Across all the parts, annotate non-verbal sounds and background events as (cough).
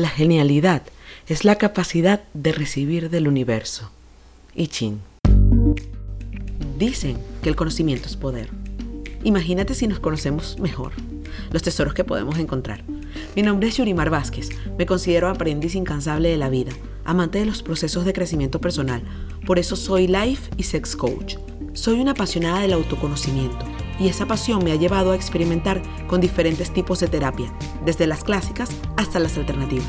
La genialidad es la capacidad de recibir del universo. I Ching. Dicen que el conocimiento es poder. Imagínate si nos conocemos mejor, los tesoros que podemos encontrar. Mi nombre es Yurimar Vázquez, me considero aprendiz incansable de la vida, amante de los procesos de crecimiento personal, por eso soy life y sex coach. Soy una apasionada del autoconocimiento y esa pasión me ha llevado a experimentar con diferentes tipos de terapia, desde las clásicas hasta las alternativas.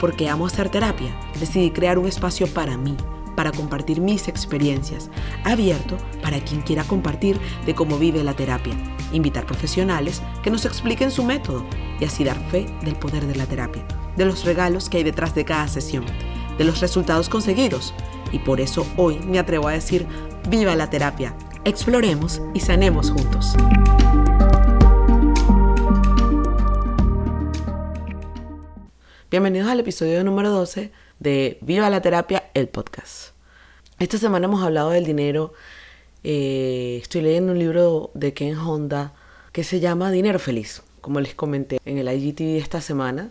Porque amo hacer terapia, decidí crear un espacio para mí, para compartir mis experiencias, abierto para quien quiera compartir de cómo vive la terapia, invitar profesionales que nos expliquen su método y así dar fe del poder de la terapia, de los regalos que hay detrás de cada sesión, de los resultados conseguidos. Y por eso hoy me atrevo a decir, viva la terapia, exploremos y sanemos juntos. Bienvenidos al episodio número 12 de Viva la Terapia, el podcast. Esta semana hemos hablado del dinero. Eh, estoy leyendo un libro de Ken Honda que se llama Dinero Feliz, como les comenté en el IGTV esta semana.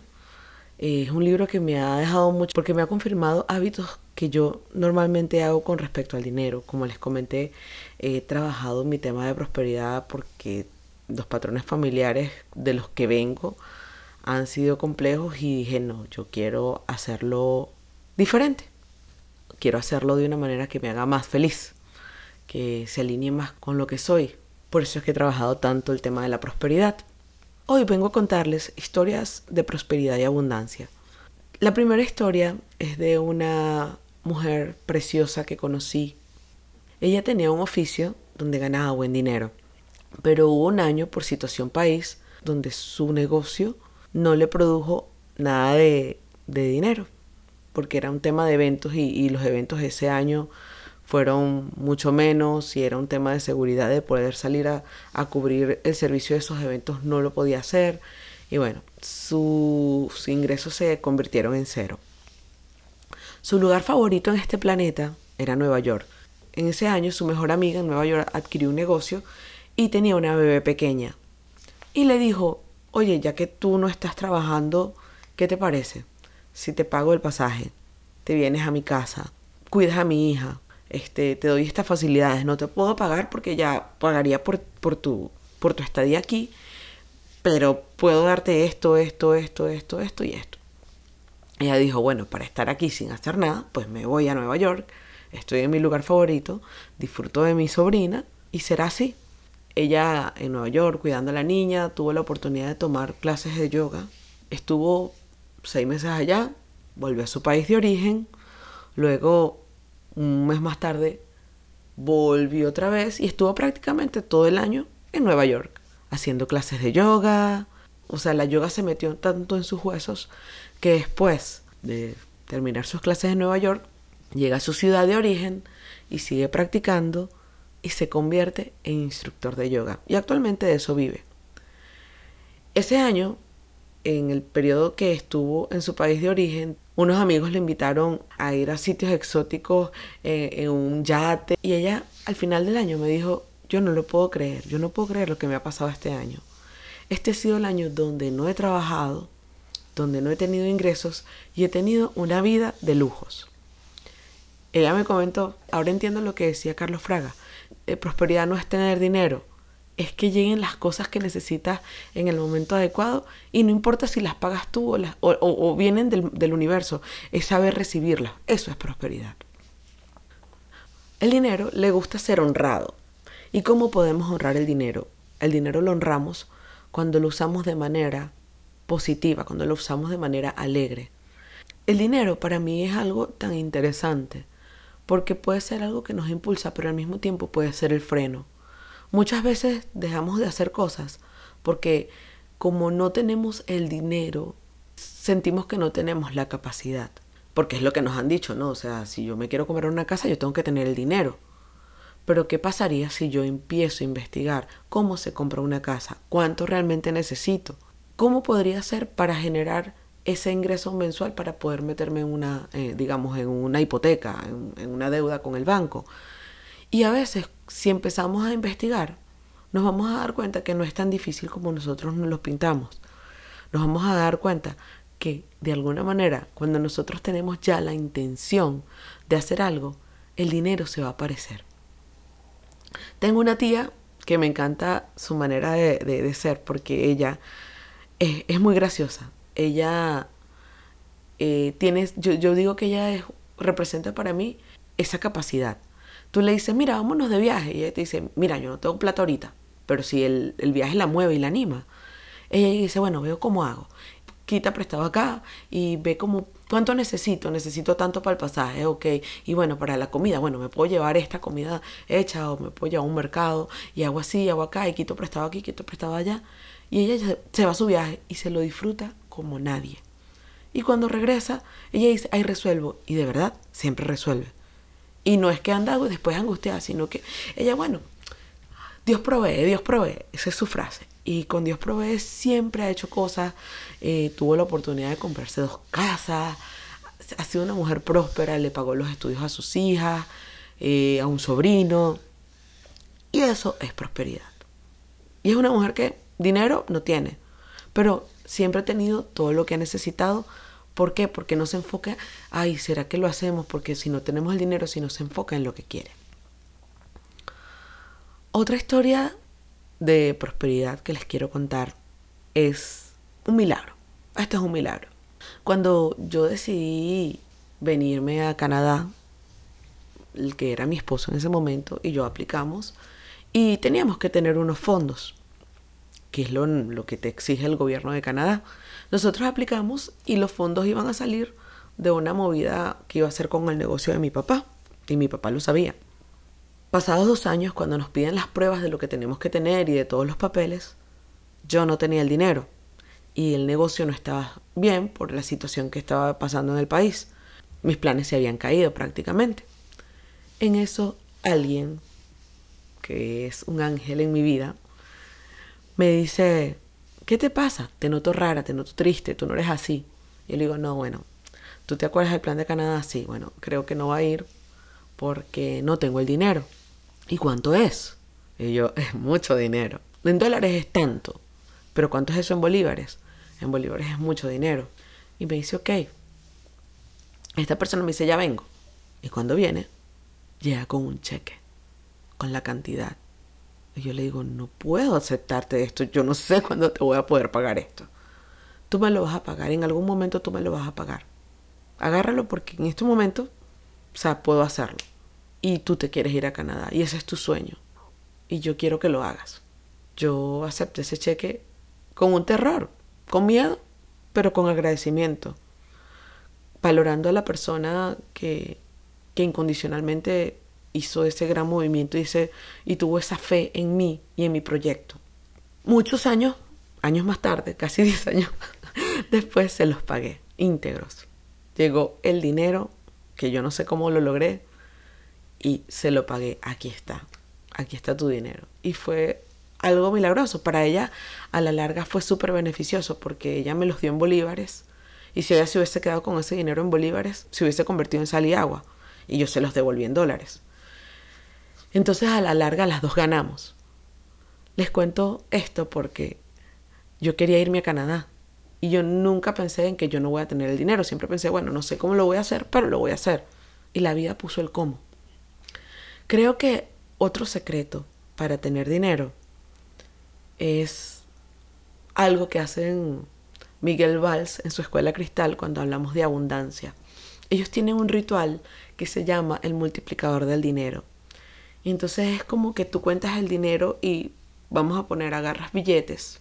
Eh, es un libro que me ha dejado mucho porque me ha confirmado hábitos que yo normalmente hago con respecto al dinero. Como les comenté, he trabajado mi tema de prosperidad porque los patrones familiares de los que vengo han sido complejos y dije, no, yo quiero hacerlo diferente. Quiero hacerlo de una manera que me haga más feliz, que se alinee más con lo que soy. Por eso es que he trabajado tanto el tema de la prosperidad. Hoy vengo a contarles historias de prosperidad y abundancia. La primera historia es de una mujer preciosa que conocí. Ella tenía un oficio donde ganaba buen dinero, pero hubo un año por situación país donde su negocio no le produjo nada de, dinero, porque era un tema de eventos y, los eventos ese año fueron mucho menos y era un tema de seguridad de poder salir a, a cubrir el servicio de esos eventos no lo podía hacer y bueno, sus ingresos se convirtieron en cero. Su lugar favorito en este planeta era Nueva York. En ese año su mejor amiga en Nueva York adquirió un negocio y tenía una bebé pequeña. Y le dijo, oye, ya que tú no estás trabajando, ¿qué te parece? Si te pago el pasaje, te vienes a mi casa, cuidas a mi hija, este, te doy estas facilidades, no te puedo pagar porque ya pagaría por, por, tu, por tu estadía aquí, pero puedo darte esto, esto, esto, esto, esto y esto. Ella dijo, bueno, para estar aquí sin hacer nada, pues me voy a Nueva York, estoy en mi lugar favorito, disfruto de mi sobrina y será así ella en Nueva York cuidando a la niña, tuvo la oportunidad de tomar clases de yoga, estuvo seis meses allá, volvió a su país de origen, luego un mes más tarde volvió otra vez y estuvo prácticamente todo el año en Nueva York, haciendo clases de yoga, o sea, la yoga se metió tanto en sus huesos que después de terminar sus clases en Nueva York, llega a su ciudad de origen y sigue practicando y se convierte en instructor de yoga. Y actualmente de eso vive. Ese año, en el periodo que estuvo en su país de origen, unos amigos le invitaron a ir a sitios exóticos eh, en un yate. Y ella al final del año me dijo, yo no lo puedo creer, yo no puedo creer lo que me ha pasado este año. Este ha sido el año donde no he trabajado, donde no he tenido ingresos y he tenido una vida de lujos. Ella me comentó, ahora entiendo lo que decía Carlos Fraga, eh, prosperidad no es tener dinero, es que lleguen las cosas que necesitas en el momento adecuado y no importa si las pagas tú o, o, vienen del, del universo, es saber recibirlas, eso es prosperidad. El dinero le gusta ser honrado. ¿Y cómo podemos honrar el dinero? El dinero lo honramos cuando lo usamos de manera positiva, cuando lo usamos de manera alegre. El dinero para mí es algo tan interesante porque puede ser algo que nos impulsa, pero al mismo tiempo puede ser el freno. Muchas veces dejamos de hacer cosas porque como no tenemos el dinero, sentimos que no tenemos la capacidad. Porque es lo que nos han dicho, ¿no? O sea, si yo me quiero comer una casa, yo tengo que tener el dinero. Pero ¿qué pasaría si yo empiezo a investigar cómo se compra una casa? ¿Cuánto realmente necesito? ¿Cómo podría ser para generar ese ingreso mensual para poder meterme en una, eh, digamos, en una hipoteca, en, una deuda con el banco. Y a veces, si empezamos a investigar, nos vamos a dar cuenta que no es tan difícil como nosotros nos lo pintamos. Nos vamos a dar cuenta que de alguna manera, cuando nosotros tenemos ya la intención de hacer algo, el dinero se va a aparecer. Tengo una tía que me encanta su manera de, ser porque ella es, muy graciosa. Ella eh, tiene, yo, digo que ella representa para mí esa capacidad. Tú le dices, mira, vámonos de viaje. Y ella te dice, mira, yo no tengo plata ahorita. Pero si el, el viaje la mueve y la anima, ella dice, bueno, veo cómo hago quita prestado acá y ve como cuánto necesito, necesito tanto para el pasaje, ok, y bueno, para la comida, bueno, me puedo llevar esta comida hecha o me puedo llevar a un mercado y hago así, hago acá y quito prestado aquí, quito prestado allá. Y ella se va a su viaje y se lo disfruta como nadie. Y cuando regresa, ella dice, ay, resuelvo. Y de verdad, siempre resuelve. Y no es que anda después angustiada, sino que ella, bueno, Dios provee, Dios provee. Esa es su frase y con Dios provee siempre ha hecho cosas. Eh, tuvo la oportunidad de comprarse dos casas. Ha sido una mujer próspera, le pagó los estudios a sus hijas, eh, a un sobrino. Y eso es prosperidad. Y es una mujer que dinero no tiene, pero siempre ha tenido todo lo que ha necesitado. ¿Por qué? Porque no se enfoca, ay, ¿será que lo hacemos? Porque si no tenemos el dinero, si no se enfoca en lo que quiere. Otra historia de prosperidad que les quiero contar es un milagro. Esto es un milagro. Cuando yo decidí venirme a Canadá, el que era mi esposo en ese momento, y yo aplicamos, y teníamos que tener unos fondos, que es lo, lo que te exige el gobierno de Canadá. Nosotros aplicamos y los fondos iban a salir de una movida que iba a ser con el negocio de mi papá, y mi papá lo sabía. Pasados dos años, cuando nos piden las pruebas de lo que tenemos que tener y de todos los papeles, yo no tenía el dinero y el negocio no estaba bien por la situación que estaba pasando en el país. Mis planes se habían caído prácticamente. En eso alguien, que es un ángel en mi vida, me dice, ¿qué te pasa? Te noto rara, te noto triste, tú no eres así. Y yo le digo, no, bueno, ¿tú te acuerdas del plan de Canadá? Sí, bueno, creo que no va a ir porque no tengo el dinero. ¿Y cuánto es? Y yo, (laughs) es mucho dinero. En dólares es tanto. Pero ¿cuánto es eso en bolívares? En bolívares es mucho dinero. Y me dice, ok. Esta persona me dice, ya vengo. Y cuando viene, llega con un cheque, con la cantidad. Y yo le digo, no puedo aceptarte esto. Yo no sé (laughs) cuándo te voy a poder pagar esto. Tú me lo vas a pagar. En algún momento tú me lo vas a pagar. Agárralo porque en este momento, o sea, puedo hacerlo y tú te quieres ir a Canadá y ese es tu sueño y yo quiero que lo hagas. Yo acepté ese cheque con un terror, con miedo, pero con agradecimiento, valorando a la persona que, que incondicionalmente hizo ese gran movimiento y, y tuvo esa fe en mí y en mi proyecto. Muchos años, años más tarde, casi (laughs) 10 años (laughs) después, se los pagué íntegros. Llegó el dinero, que yo no sé cómo lo logré, y se lo pagué. Aquí está, aquí está tu dinero. Y fue algo milagroso. Para ella, a la larga, fue súper beneficioso porque ella me los dio en bolívares. Y si ella se hubiese quedado con ese dinero en bolívares, se hubiese convertido en sal y agua. Y yo se los devolví en dólares. Entonces, a la larga, las dos ganamos. Les cuento esto porque yo quería irme a Canadá. Y yo nunca pensé en que yo no voy a tener el dinero. Siempre pensé, bueno, no sé cómo lo voy a hacer, pero lo voy a hacer. Y la vida puso el cómo. Creo que otro secreto para tener dinero es algo que hacen Miguel Valls en su escuela cristal cuando hablamos de abundancia. Ellos tienen un ritual que se llama el multiplicador del dinero. Y entonces es como que tú cuentas el dinero y vamos a poner, agarras billetes.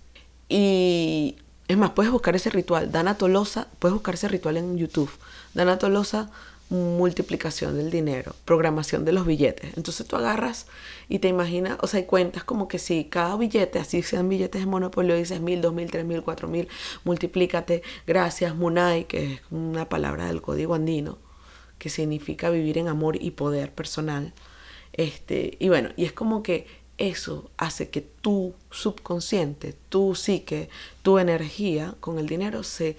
Y es más, puedes buscar ese ritual. Dana Tolosa, puedes buscar ese ritual en YouTube. Dana Tolosa multiplicación del dinero, programación de los billetes. Entonces tú agarras y te imaginas, o sea, y cuentas como que si cada billete, así sean billetes de monopolio, dices mil, dos mil, tres mil, cuatro mil, multiplícate, gracias, Munai, que es una palabra del código andino, que significa vivir en amor y poder personal. Este, y bueno, y es como que eso hace que tu subconsciente, tu psique, tu energía con el dinero se,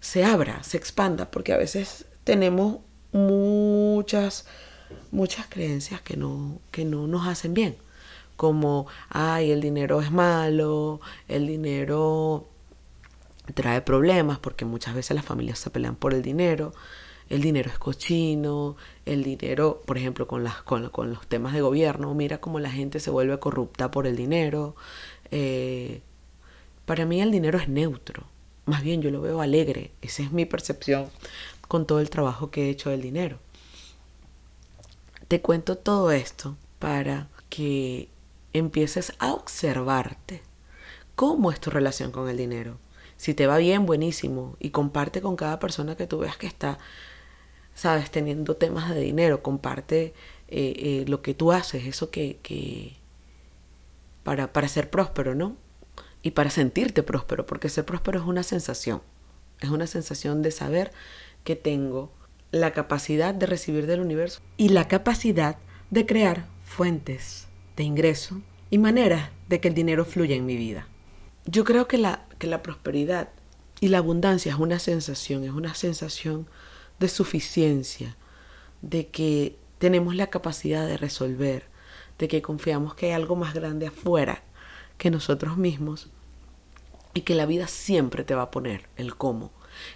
se abra, se expanda, porque a veces tenemos muchas, muchas creencias que no, que no nos hacen bien. Como, ay, el dinero es malo, el dinero trae problemas porque muchas veces las familias se pelean por el dinero, el dinero es cochino, el dinero, por ejemplo, con, las, con, los temas de gobierno, mira cómo la gente se vuelve corrupta por el dinero. Eh, para mí el dinero es neutro, más bien yo lo veo alegre, esa es mi percepción con todo el trabajo que he hecho del dinero. Te cuento todo esto para que empieces a observarte cómo es tu relación con el dinero. Si te va bien, buenísimo, y comparte con cada persona que tú veas que está sabes, teniendo temas de dinero, comparte eh, eh, lo que tú haces, eso que, que para, para ser próspero, ¿no? Y para sentirte próspero, porque ser próspero es una sensación, es una sensación de saber que tengo la capacidad de recibir del universo y la capacidad de crear fuentes de ingreso y maneras de que el dinero fluya en mi vida. Yo creo que la, que la prosperidad y la abundancia es una sensación, es una sensación de suficiencia, de que tenemos la capacidad de resolver, de que confiamos que hay algo más grande afuera que nosotros mismos y que la vida siempre te va a poner el cómo,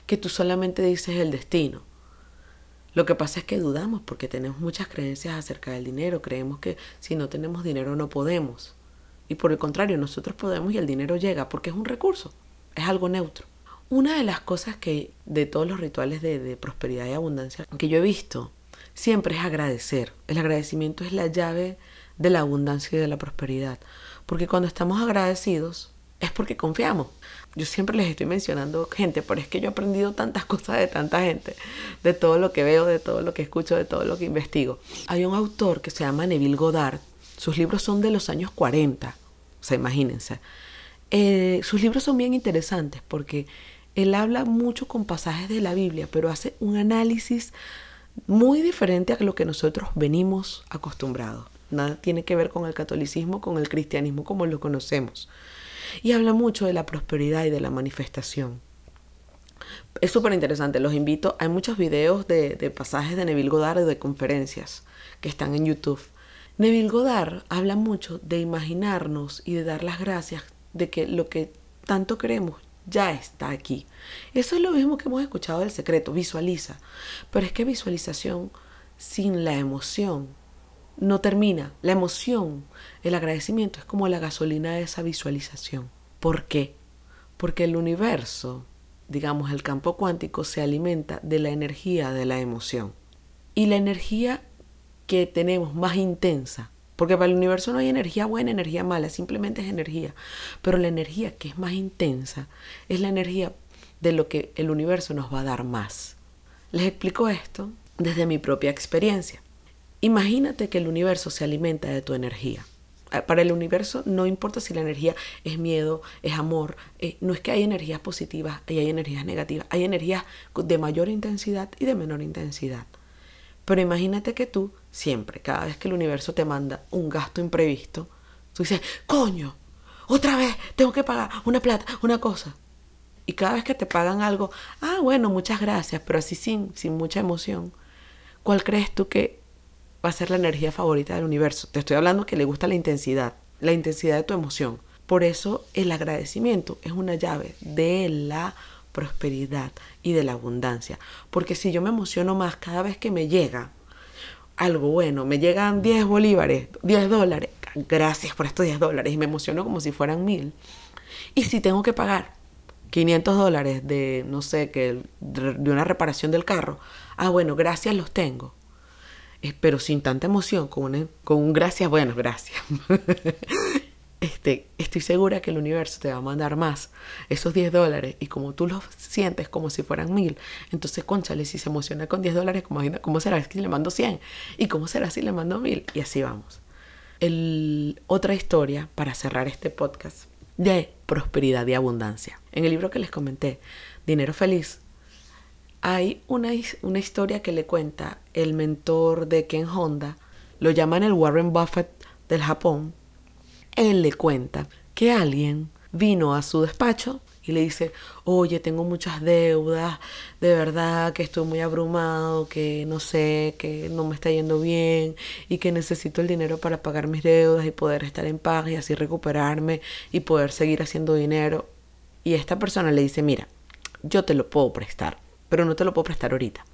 que tú solamente dices el destino. Lo que pasa es que dudamos porque tenemos muchas creencias acerca del dinero, creemos que si no tenemos dinero no podemos. Y por el contrario, nosotros podemos y el dinero llega porque es un recurso, es algo neutro. Una de las cosas que de todos los rituales de, prosperidad y abundancia que yo he visto siempre es agradecer. El agradecimiento es la llave de la abundancia y de la prosperidad. Porque cuando estamos agradecidos es porque confiamos. Yo siempre les estoy mencionando gente, pero es que yo he aprendido tantas (laughs) cosas de tanta gente, de todo lo que veo, de todo lo que escucho, de todo lo que investigo. Hay un autor que se llama Neville Goddard. Sus libros son de los años 40. O sea, imagínense. Eh, sus libros son bien interesantes porque él habla mucho con pasajes de la Biblia, pero hace un análisis muy diferente a lo que nosotros venimos acostumbrados. Nada tiene que ver con el catolicismo, con el cristianismo como lo conocemos. Y habla mucho de la prosperidad y de la manifestación. Es súper interesante, los invito. Hay muchos videos de, de pasajes de Neville Goddard de conferencias que están en YouTube. Neville Goddard habla mucho de imaginarnos y de dar las gracias de que lo que tanto queremos ya está aquí. Eso es lo mismo que hemos escuchado del secreto, visualiza. Pero es que visualización sin la emoción no termina. La emoción, el agradecimiento es como la gasolina de esa visualización. ¿Por qué? Porque el universo, digamos el campo cuántico, se alimenta de la energía de la emoción. Y la energía que tenemos más intensa porque para el universo no hay energía buena, energía mala, simplemente es energía. Pero la energía que es más intensa es la energía de lo que el universo nos va a dar más. Les explico esto desde mi propia experiencia. Imagínate que el universo se alimenta de tu energía. Eh, para el universo no importa si la energía es miedo, es amor, eh, no es que hay energías positivas y hay energías negativas, hay energías de mayor intensidad y de menor intensidad. Pero imagínate que tú siempre, cada vez que el universo te manda un gasto imprevisto, tú dices, coño, otra vez tengo que pagar una plata, una cosa. Y cada vez que te pagan algo, ah, bueno, muchas gracias, pero así sin, sin mucha emoción. ¿Cuál crees tú que va a ser la energía favorita del universo? Te estoy hablando que le gusta la intensidad, la intensidad de tu emoción. Por eso el agradecimiento es una llave de la prosperidad y de la abundancia. Porque si yo me emociono más cada vez que me llega algo bueno, me llegan 10 bolívares, 10 dólares, gracias por estos 10 dólares, y me emociono como si fueran mil. Y si tengo que pagar 500 dólares de, no sé, que de una reparación del carro, ah, bueno, gracias los tengo. Pero sin tanta emoción, con un, gracias, bueno, gracias. (laughs) este, estoy segura que el universo te va a mandar más, esos 10 dólares, y como tú los sientes como si fueran mil, entonces, conchale, si se emociona con 10 dólares, ¿cómo será si le mando 100? ¿Y cómo será si le mando mil? Y así vamos. Otra historia para cerrar este podcast de prosperidad y abundancia. En el libro que les comenté, Dinero Feliz, hay una, una historia que le cuenta el mentor de Ken Honda, lo llaman el Warren Buffett del Japón, él le cuenta que alguien vino a su despacho y le dice, oye, tengo muchas deudas, de verdad que estoy muy abrumado, que no sé, que no me está yendo bien y que necesito el dinero para pagar mis deudas y poder estar en paz y así recuperarme y poder seguir haciendo dinero. Y esta persona le dice, mira, yo te lo puedo prestar, pero no te lo puedo prestar ahorita.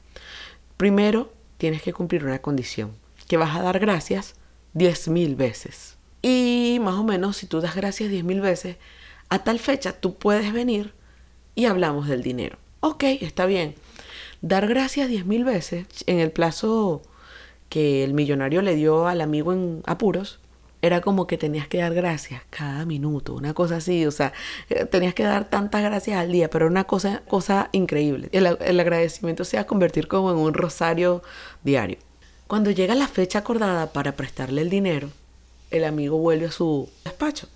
Primero, tienes que cumplir una condición, que vas a dar gracias diez mil veces. Y más o menos, si tú das gracias diez mil veces, a tal fecha tú puedes venir y hablamos del dinero. Ok, está bien. Dar gracias diez mil veces en el plazo que el millonario le dio al amigo en apuros, era como que tenías que dar gracias cada minuto, una cosa así, o sea, eh, tenías que dar tantas gracias al día, pero una cosa, cosa increíble. El, el agradecimiento se va a convertir como en un rosario diario. Cuando llega la fecha acordada para prestarle el dinero, el amigo vuelve a su despacho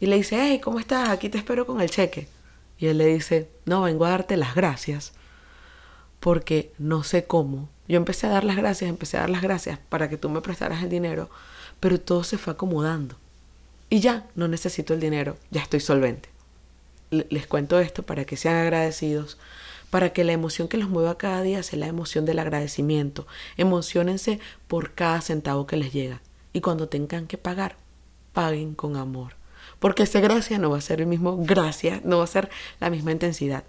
y le dice, hey, ¿cómo estás? Aquí te espero con el cheque. Y él le dice, no, vengo a darte las gracias porque no sé cómo. Yo empecé a dar las gracias, empecé a dar las gracias para que tú me prestaras el dinero, pero todo se fue acomodando. Y ya, no necesito el dinero, ya estoy solvente. Les cuento esto para que sean agradecidos, para que la emoción que los mueva cada día sea la emoción del agradecimiento. Emocionense por cada centavo que les llega. Y cuando tengan que pagar, paguen con amor. Porque ese gracia no va a ser el mismo gracia, no va a ser la misma intensidad.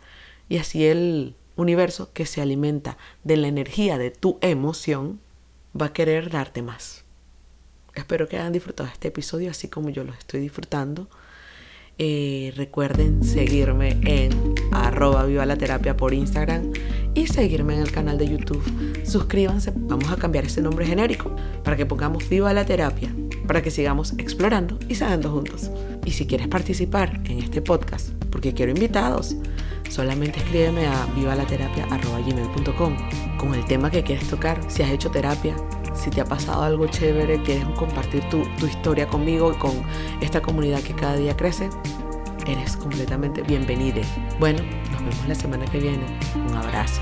Y así el universo que se alimenta de la energía de tu emoción va a querer darte más. Espero que hayan disfrutado este episodio así como yo lo estoy disfrutando. Eh, recuerden seguirme en arroba viva la terapia por Instagram y seguirme en el canal de YouTube. Suscríbanse, vamos a cambiar ese nombre genérico para que pongamos viva la terapia, para que sigamos explorando y sanando juntos. Y si quieres participar en este podcast, porque quiero invitados, solamente escríbeme a vivalaterapia.gmail.com con el tema que quieres tocar, si has hecho terapia, si te ha pasado algo chévere, quieres compartir tu, tu historia conmigo y con esta comunidad que cada día crece, eres completamente bienvenido. Bueno, nos vemos la semana que viene. Un abrazo.